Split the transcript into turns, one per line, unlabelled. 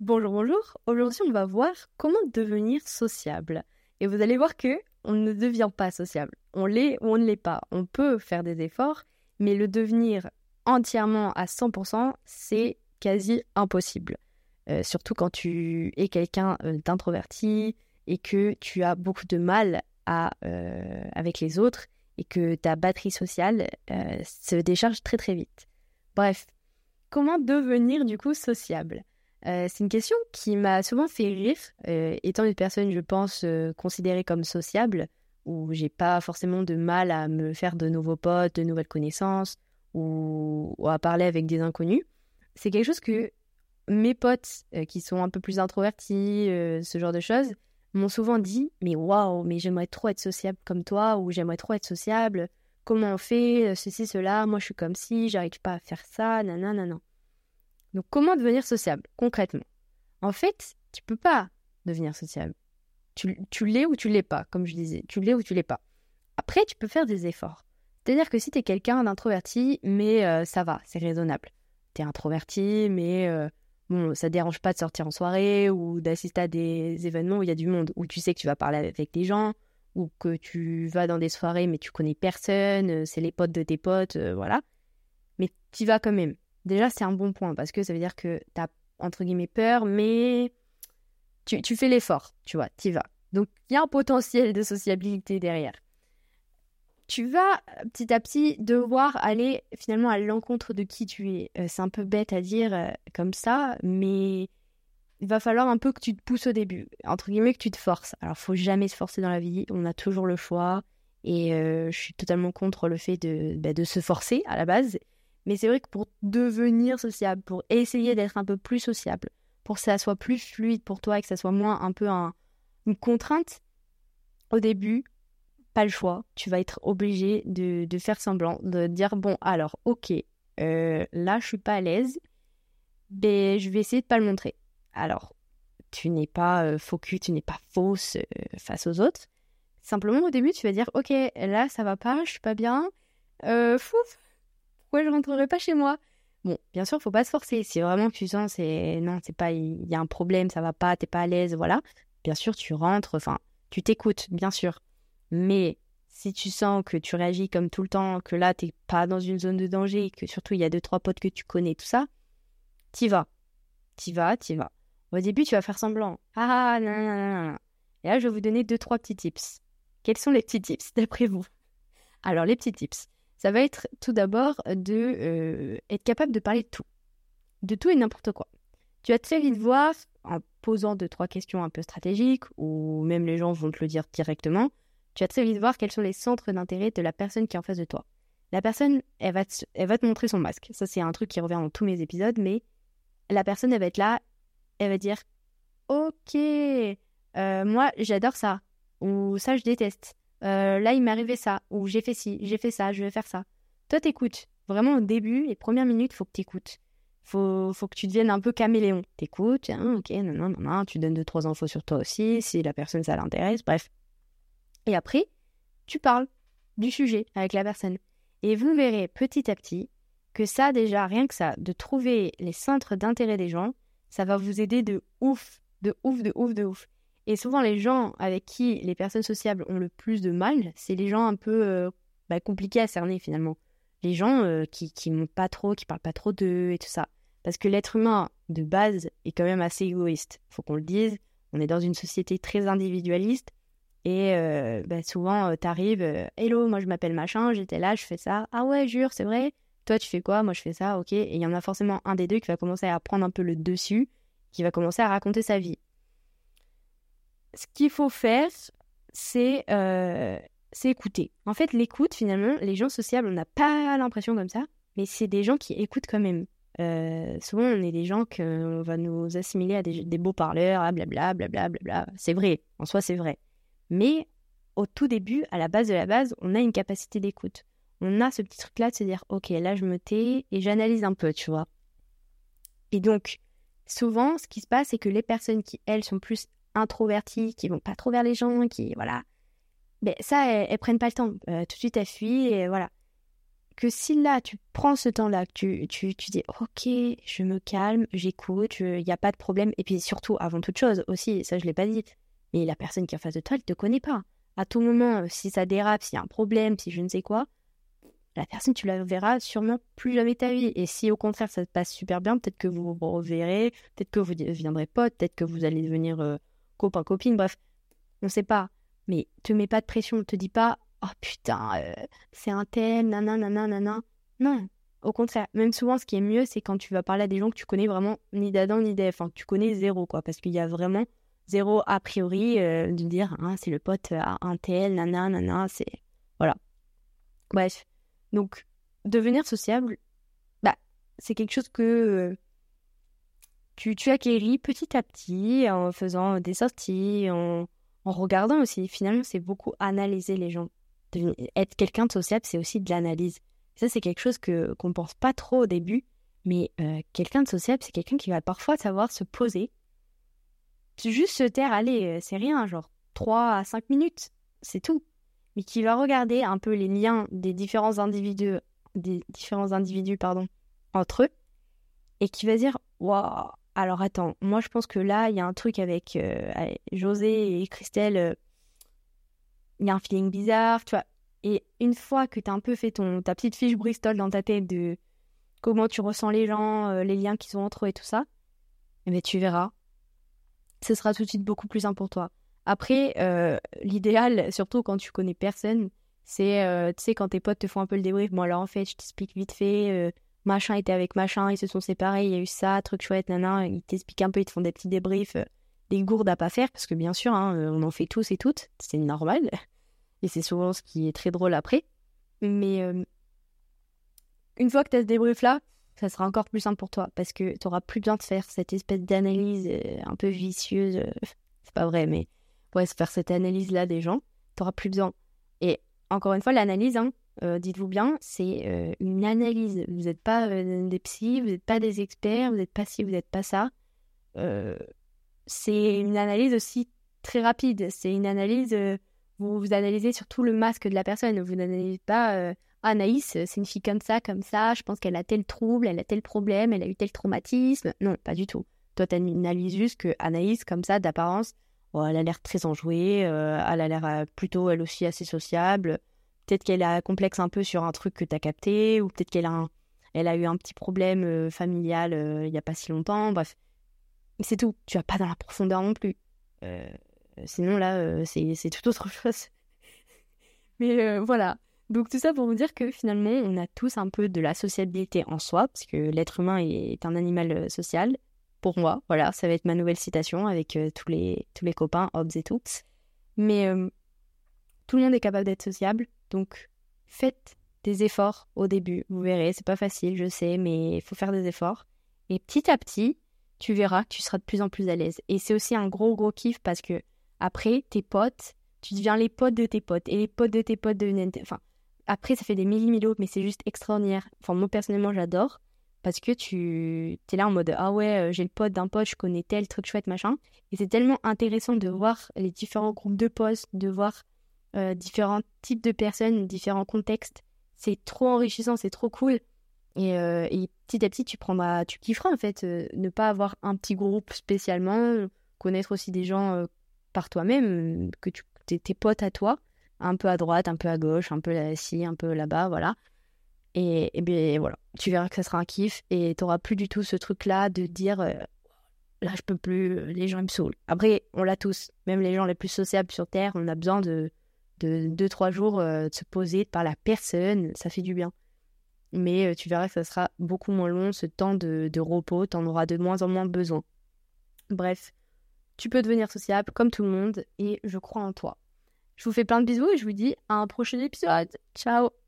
Bonjour, bonjour. Aujourd'hui, on va voir comment devenir sociable. Et vous allez voir que on ne devient pas sociable. On l'est ou on ne l'est pas. On peut faire des efforts, mais le devenir entièrement à 100%, c'est quasi impossible. Euh, surtout quand tu es quelqu'un euh, d'introverti et que tu as beaucoup de mal euh, avec les autres et que ta batterie sociale se décharge très très vite. Bref, comment devenir du coup sociable? Euh, c'est une question qui m'a souvent fait rire, euh, étant une personne, je pense, euh, considérée comme sociable, où j'ai pas forcément de mal à me faire de nouveaux potes, de nouvelles connaissances, ou, à parler avec des inconnus. C'est quelque chose que mes potes, qui sont un peu plus introvertis, ce genre de choses, m'ont souvent dit Mais waouh, mais j'aimerais trop être sociable comme toi, ou j'aimerais trop être sociable. Comment on fait ceci, cela? Moi, je suis comme si, j'arrive pas à faire ça, nanana, nanana. Donc comment devenir sociable concrètement? En fait, tu peux pas devenir sociable. Tu, tu l'es ou tu l'es pas, comme je disais. Tu l'es ou tu l'es pas. Après, tu peux faire des efforts. C'est-à-dire que si tu es quelqu'un d'introverti, mais euh, ça va, c'est raisonnable. Tu es introverti, mais euh, bon, ça dérange pas de sortir en soirée ou d'assister à des événements où il y a du monde, où tu sais que tu vas parler avec des gens, ou que tu vas dans des soirées mais tu connais personne, euh, c'est les potes de tes potes, voilà. Mais tu vas quand même déjà, c'est un bon point parce que ça veut dire que tu as, entre guillemets, peur, mais tu, fais l'effort, tu vois, tu vas. Donc, il y a un potentiel de sociabilité derrière. Tu vas petit à petit devoir aller finalement à l'encontre de qui tu es. Euh, c'est un peu bête à dire euh, comme ça, mais il va falloir un peu que tu te pousses au début, entre guillemets que tu te forces. Alors, faut jamais se forcer dans la vie, on a toujours le choix, et euh, je suis totalement contre le fait de, bah, de se forcer à la base. Mais c'est vrai que pour devenir sociable, pour essayer d'être un peu plus sociable, pour que ça soit plus fluide pour toi et que ça soit moins un peu une contrainte, au début, pas le choix. Tu vas être obligé de, faire semblant, de dire bon, alors, ok, euh, là, je suis pas à l'aise, mais je vais essayer de pas le montrer. Alors, tu n'es pas euh, faux tu n'es pas fausse euh, face aux autres. Simplement, au début, tu vas dire ok, là, ça va pas, je suis pas bien. fouf, pourquoi je rentrerai pas chez moi? Bon, bien sûr, faut pas se forcer. Si vraiment tu sens, c'est non, c'est pas, il y a un problème, ça va pas, t'es pas à l'aise, voilà. Bien sûr, tu rentres, enfin, tu t'écoutes, bien sûr. Mais si tu sens que tu réagis comme tout le temps, que là, t'es pas dans une zone de danger, que surtout il y a deux, trois potes que tu connais, tout ça, t'y vas. T'y vas, t'y vas. Au début, tu vas faire semblant. Ah, non, non, non, Et là, je vais vous donner deux, trois petits tips. Quels sont les petits tips d'après vous? Alors, les petits tips ça va être tout d'abord de euh, être capable de parler de tout. De tout et n'importe quoi. Tu vas très vite voir, en posant deux, trois questions un peu stratégiques, ou même les gens vont te le dire directement, tu vas très vite voir quels sont les centres d'intérêt de la personne qui est en face de toi. La personne, elle va te, elle va te montrer son masque. Ça, c'est un truc qui revient dans tous mes épisodes, mais la personne, elle va être là, elle va dire Ok, euh, moi, j'adore ça, ou ça, je déteste. Euh, là, il m'est arrivé ça, ou j'ai fait ci, j'ai fait ça, je vais faire ça. Toi, t'écoutes. Vraiment, au début, les premières minutes, faut que t'écoutes. Faut, faut que tu deviennes un peu caméléon. T'écoutes, hein, ok, non, non, non, non, tu donnes deux, trois infos sur toi aussi, si la personne, ça l'intéresse, bref. Et après, tu parles du sujet avec la personne. Et vous verrez petit à petit que ça, déjà, rien que ça, de trouver les centres d'intérêt des gens, ça va vous aider de ouf, de ouf, de ouf, de ouf. Et souvent, les gens avec qui les personnes sociables ont le plus de mal, c'est les gens un peu euh, bah, compliqués à cerner finalement. Les gens euh, qui, qui montent pas trop, qui parlent pas trop d'eux et tout ça. Parce que l'être humain, de base, est quand même assez égoïste. Faut qu'on le dise. On est dans une société très individualiste. Et euh, bah, souvent, t'arrives, hello, moi je m'appelle machin, j'étais là, je fais ça. Ah ouais, jure, c'est vrai. Toi, tu fais quoi? Moi, je fais ça, ok. Et il y en a forcément un des deux qui va commencer à prendre un peu le dessus, qui va commencer à raconter sa vie ce qu'il faut faire, euh, c'est écouter. En fait, l'écoute, finalement, les gens sociables, on n'a pas l'impression comme ça, mais c'est des gens qui écoutent quand même. Euh, souvent, on est des gens qu'on va nous assimiler à des, beaux parleurs, ah, blablabla, blablabla. C'est vrai, en soi, c'est vrai. Mais au tout début, à la base de la base, on a une capacité d'écoute. On a ce petit truc-là de se dire, ok, là, je me tais et j'analyse un peu, tu vois. Et donc, souvent, ce qui se passe, c'est que les personnes qui, elles, sont plus introverties, qui vont pas trop vers les gens, qui voilà. Mais ça, elles, prennent pas le temps. Euh, tout de suite, elles fuient et voilà. que si là, tu prends ce temps-là, que tu, tu, tu dis, ok, je me calme, j'écoute, il n'y a pas de problème. Et puis surtout, avant toute chose aussi, ça je l'ai pas dit, mais la personne qui est en face de toi, elle te connaît pas. À tout moment, si ça dérape, s'il y a un problème, si je ne sais quoi, la personne, tu la verras sûrement plus jamais ta vie. Et si au contraire, ça se passe super bien, peut-être que vous vous reverrez, peut-être que vous deviendrez pote, peut-être que vous allez devenir euh, copain, copine, bref, on ne sait pas. Mais te mets pas de pression, te dis pas, oh putain, euh, c'est un tel, nanana, nanana. Non, au contraire. Même souvent, ce qui est mieux, c'est quand tu vas parler à des gens que tu connais vraiment ni d'Adam ni d'Ève. Enfin, tu connais zéro, quoi. Parce qu'il y a vraiment zéro a priori euh, de dire, hein, c'est le pote à un tel, nanana, c'est. Voilà. Bref. Donc, devenir sociable, bah, c'est quelque chose que euh, tu, tu acquéris petit à petit en faisant des sorties, en, regardant aussi. Finalement, c'est beaucoup analyser les gens être quelqu'un de sociable, c'est aussi de l'analyse. Ça, c'est quelque chose que qu'on pense pas trop au début, mais euh, quelqu'un de sociable, c'est quelqu'un qui va parfois savoir se poser, juste se taire, allez, euh, c'est rien, genre 3 à 5 minutes, c'est tout. Mais qui va regarder un peu les liens des différents individus, des différents individus pardon, entre eux, et qui va dire Waouh, alors attends, moi je pense que là, il y a un truc avec euh, José et Christelle il y a un feeling bizarre, tu vois. Et une fois que tu as un peu fait ton, ta petite fiche Bristol dans ta tête de comment tu ressens les gens, euh, les liens qu'ils ont entre eux et tout ça, eh bien, tu verras. Ce sera tout de suite beaucoup plus simple pour toi. Après, euh, l'idéal, surtout quand tu connais personne, c'est, euh, tu sais, quand tes potes te font un peu le débrief. Bon, alors en fait, je t'explique vite fait, machin était avec machin, ils se sont séparés, il y a eu ça, truc chouette, nana, ils t'expliquent un peu, ils te font des petits débriefs, des gourdes à pas faire, parce que bien sûr, hein, on en fait tous et toutes, c'est normal. Et c'est souvent ce qui est très drôle après. Mais euh, une fois que tu as ce débrief-là, ça sera encore plus simple pour toi parce que tu plus besoin de faire cette espèce d'analyse euh, un peu vicieuse. Euh, c'est pas vrai, mais ouais, faire cette analyse-là des gens, tu plus besoin. Et encore une fois, l'analyse, hein, dites-vous bien, c'est une analyse. Vous n'êtes pas des psys, vous n'êtes pas des experts, vous n'êtes pas ci, vous n'êtes pas ça. c'est une analyse aussi très rapide. C'est une analyse vous, vous analysez surtout le masque de la personne. Vous n'analysez pas euh, Anaïs, c'est une fille comme ça, comme ça, je pense qu'elle a tel trouble, elle a tel problème, elle a eu tel traumatisme. Non, pas du tout. Toi, tu analyses juste que Anaïs, comme ça, d'apparence, oh, elle a l'air très enjouée, euh, elle a l'air euh, plutôt, elle aussi, assez sociable. Peut-être qu'elle a un complexe un peu sur un truc que tu as capté, ou peut-être qu'elle a, eu un petit problème familial il n'y a pas si longtemps. Bref, c'est tout. Tu vas pas dans la profondeur non plus. Euh, sinon, là, euh, c'est tout autre chose. Mais euh, voilà. Donc tout ça pour vous dire que finalement, on a tous un peu de la sociabilité en soi, parce que l'être humain est un animal social. Pour moi, voilà, ça va être ma nouvelle citation avec tous, les, copains, Hobbes et tout. Mais tout le monde est capable d'être sociable, donc faites des efforts au début. Vous verrez, c'est pas facile, je sais, mais il faut faire des efforts. Et petit à petit, tu verras que tu seras de plus en plus à l'aise. Et c'est aussi un gros, gros kiff parce que après, tes potes, tu deviens les potes de tes potes. Et les potes de tes potes deviennent. Enfin, après, ça fait des millimillos, mais c'est juste extraordinaire. Enfin, moi, personnellement, j'adore. Parce que tu es là en mode Ah ouais, euh, j'ai le pote d'un pote, je connais tel truc chouette, machin. Et c'est tellement intéressant de voir les différents groupes de potes, de voir euh, différents types de personnes, différents contextes. C'est trop enrichissant, c'est trop cool. Et, euh, et, petit à petit, tu prendras, tu kifferas en fait, ne pas avoir un petit groupe spécialement, connaître aussi des gens par toi-même, que tu tes potes à toi, un peu à droite, un peu à gauche, un peu là-ci, un peu là-bas, voilà. Et, et bien voilà, tu verras que ça sera un kiff et tu n'auras plus du tout ce truc-là de dire euh, là je peux plus, les gens ils me saoulent. Après, on l'a tous, même les gens les plus sociables sur Terre, on a besoin de, de deux, trois jours euh, de se poser, par la personne, ça fait du bien. Mais euh, tu verras que ça sera beaucoup moins long, ce temps de, de repos, tu en auras de moins en moins besoin. Bref, tu peux devenir sociable comme tout le monde et je crois en toi. Je vous fais plein de bisous et je vous dis à un prochain épisode. Ciao